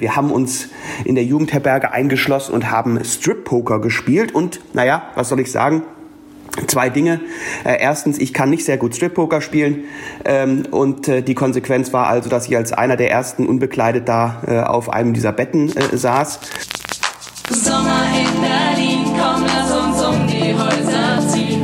wir haben uns in der Jugendherberge eingeschlossen und haben Strip-Poker gespielt. Und naja, was soll ich sagen? Zwei Dinge. Äh, erstens, ich kann nicht sehr gut Strip-Poker spielen. Ähm, und äh, die Konsequenz war also, dass ich als einer der ersten unbekleidet da äh, auf einem dieser Betten äh, saß. Sommer in Berlin, komm, lass uns um die Häuser ziehen.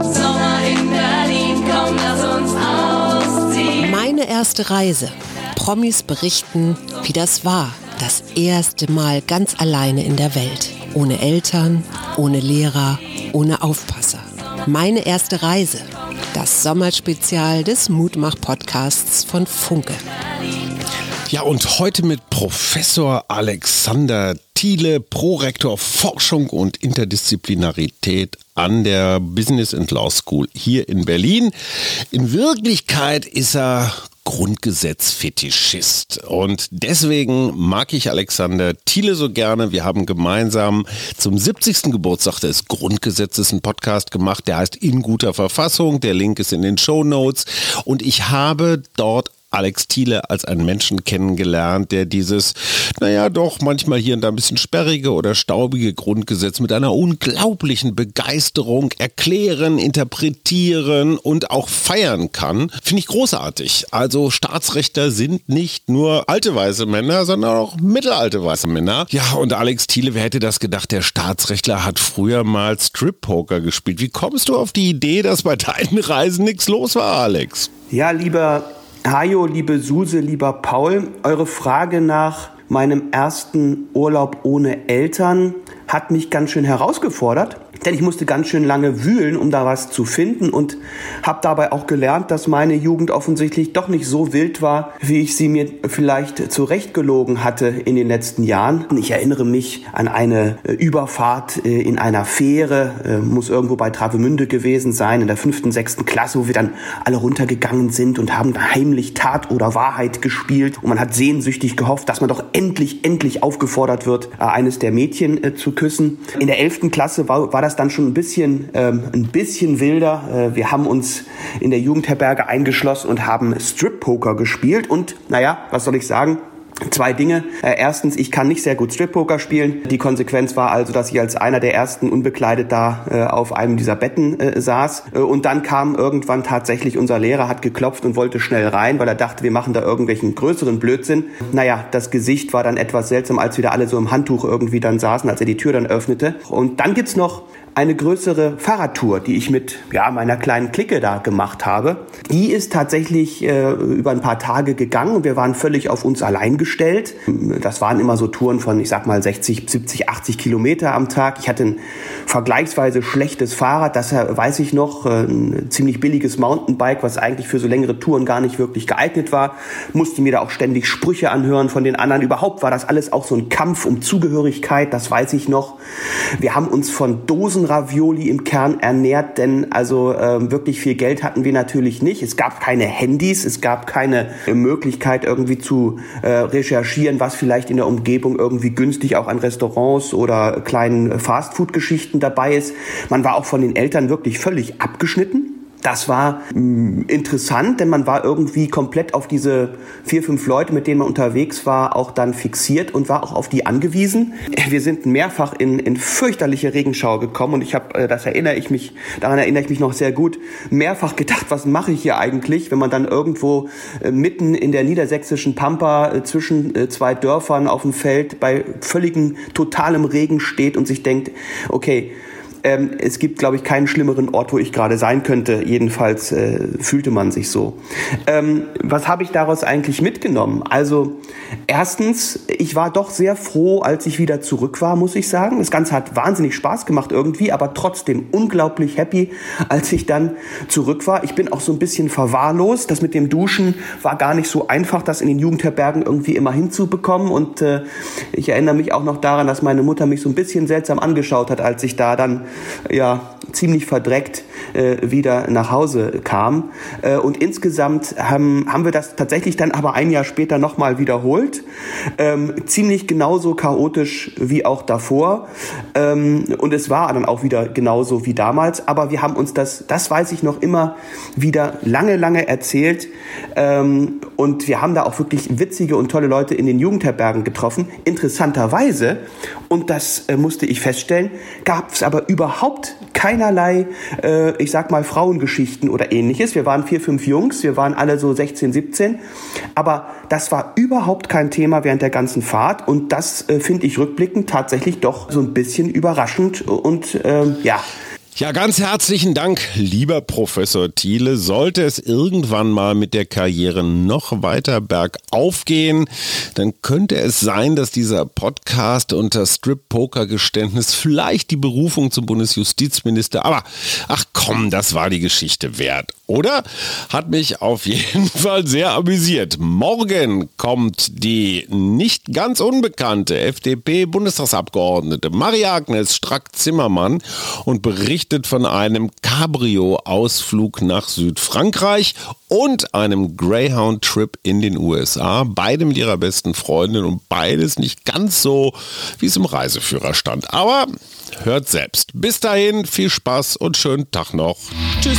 Sommer in Berlin, komm, lass uns ausziehen. Meine erste Reise. Promis berichten, wie das war. Das erste Mal ganz alleine in der Welt. Ohne Eltern, ohne Lehrer, ohne Aufpasser. Meine erste Reise. Das Sommerspezial des Mutmach-Podcasts von Funke. Ja, und heute mit Professor Alexander Thiele, Prorektor Forschung und Interdisziplinarität an der Business and Law School hier in Berlin. In Wirklichkeit ist er Grundgesetz-Fetischist. Und deswegen mag ich Alexander Thiele so gerne. Wir haben gemeinsam zum 70. Geburtstag des Grundgesetzes einen Podcast gemacht, der heißt In guter Verfassung. Der Link ist in den Show Notes. Und ich habe dort Alex Thiele als einen Menschen kennengelernt, der dieses, naja, doch manchmal hier und da ein bisschen sperrige oder staubige Grundgesetz mit einer unglaublichen Begeisterung erklären, interpretieren und auch feiern kann. Finde ich großartig. Also Staatsrechter sind nicht nur alte weiße Männer, sondern auch mittelalte weiße Männer. Ja, und Alex Thiele, wer hätte das gedacht, der Staatsrechtler hat früher mal Strip-Poker gespielt. Wie kommst du auf die Idee, dass bei deinen Reisen nichts los war, Alex? Ja, lieber Hajo, liebe Suse, lieber Paul, eure Frage nach meinem ersten Urlaub ohne Eltern hat mich ganz schön herausgefordert. Denn ich musste ganz schön lange wühlen, um da was zu finden und habe dabei auch gelernt, dass meine Jugend offensichtlich doch nicht so wild war, wie ich sie mir vielleicht zurechtgelogen hatte in den letzten Jahren. Ich erinnere mich an eine äh, Überfahrt äh, in einer Fähre, äh, muss irgendwo bei Travemünde gewesen sein, in der fünften, sechsten Klasse, wo wir dann alle runtergegangen sind und haben heimlich Tat oder Wahrheit gespielt. Und man hat sehnsüchtig gehofft, dass man doch endlich, endlich aufgefordert wird, eines der Mädchen zu küssen. In der elften Klasse war, war das das dann schon ein bisschen, ähm, ein bisschen wilder. Äh, wir haben uns in der Jugendherberge eingeschlossen und haben Strip-Poker gespielt. Und naja, was soll ich sagen? Zwei Dinge. Äh, erstens, ich kann nicht sehr gut Strip-Poker spielen. Die Konsequenz war also, dass ich als einer der ersten unbekleidet da äh, auf einem dieser Betten äh, saß. Äh, und dann kam irgendwann tatsächlich unser Lehrer, hat geklopft und wollte schnell rein, weil er dachte, wir machen da irgendwelchen größeren Blödsinn. Naja, das Gesicht war dann etwas seltsam, als wir da alle so im Handtuch irgendwie dann saßen, als er die Tür dann öffnete. Und dann gibt's noch eine größere Fahrradtour, die ich mit ja, meiner kleinen Clique da gemacht habe. Die ist tatsächlich äh, über ein paar Tage gegangen und wir waren völlig auf uns allein gestellt. Das waren immer so Touren von, ich sag mal, 60, 70, 80 Kilometer am Tag. Ich hatte ein vergleichsweise schlechtes Fahrrad, das weiß ich noch, äh, ein ziemlich billiges Mountainbike, was eigentlich für so längere Touren gar nicht wirklich geeignet war. Musste mir da auch ständig Sprüche anhören von den anderen. Überhaupt war das alles auch so ein Kampf um Zugehörigkeit, das weiß ich noch. Wir haben uns von Dosen Ravioli im Kern ernährt, denn also äh, wirklich viel Geld hatten wir natürlich nicht. Es gab keine Handys, es gab keine äh, Möglichkeit irgendwie zu äh, recherchieren, was vielleicht in der Umgebung irgendwie günstig auch an Restaurants oder kleinen Fastfood-Geschichten dabei ist. Man war auch von den Eltern wirklich völlig abgeschnitten. Das war mh, mm, interessant, denn man war irgendwie komplett auf diese vier, fünf Leute, mit denen man unterwegs war, auch dann fixiert und war auch auf die angewiesen. Wir sind mehrfach in, in fürchterliche Regenschau gekommen und ich habe, äh, das erinnere ich mich, daran erinnere ich mich noch sehr gut, mehrfach gedacht, was mache ich hier eigentlich, wenn man dann irgendwo äh, mitten in der niedersächsischen Pampa äh, zwischen äh, zwei Dörfern auf dem Feld bei völligem totalem Regen steht und sich denkt, okay, ähm, es gibt, glaube ich, keinen schlimmeren Ort, wo ich gerade sein könnte. Jedenfalls äh, fühlte man sich so. Ähm, was habe ich daraus eigentlich mitgenommen? Also erstens, ich war doch sehr froh, als ich wieder zurück war, muss ich sagen. Das Ganze hat wahnsinnig Spaß gemacht irgendwie, aber trotzdem unglaublich happy, als ich dann zurück war. Ich bin auch so ein bisschen verwahrlost. Das mit dem Duschen war gar nicht so einfach, das in den Jugendherbergen irgendwie immer hinzubekommen. Und äh, ich erinnere mich auch noch daran, dass meine Mutter mich so ein bisschen seltsam angeschaut hat, als ich da dann ja ziemlich verdreckt äh, wieder nach Hause kam. Äh, und insgesamt haben, haben wir das tatsächlich dann aber ein Jahr später nochmal wiederholt. Ähm, ziemlich genauso chaotisch wie auch davor. Ähm, und es war dann auch wieder genauso wie damals. Aber wir haben uns das, das weiß ich noch immer, wieder lange, lange erzählt. Ähm, und wir haben da auch wirklich witzige und tolle Leute in den Jugendherbergen getroffen. Interessanterweise, und das äh, musste ich feststellen, gab es aber überhaupt keinerlei, äh, ich sag mal, Frauengeschichten oder ähnliches. Wir waren vier, fünf Jungs, wir waren alle so 16, 17. Aber das war überhaupt kein Thema während der ganzen Fahrt. Und das äh, finde ich rückblickend tatsächlich doch so ein bisschen überraschend und ähm, ja, ja, ganz herzlichen Dank, lieber Professor Thiele. Sollte es irgendwann mal mit der Karriere noch weiter bergauf gehen, dann könnte es sein, dass dieser Podcast unter Strip-Poker-Geständnis vielleicht die Berufung zum Bundesjustizminister, aber ach komm, das war die Geschichte wert, oder? Hat mich auf jeden Fall sehr amüsiert. Morgen kommt die nicht ganz unbekannte FDP-Bundestagsabgeordnete Maria-Agnes Strack-Zimmermann und berichtet von einem Cabrio-Ausflug nach Südfrankreich und einem Greyhound-Trip in den USA. Beide mit ihrer besten Freundin und beides nicht ganz so, wie es im Reiseführer stand. Aber hört selbst. Bis dahin, viel Spaß und schönen Tag noch. Tschüss.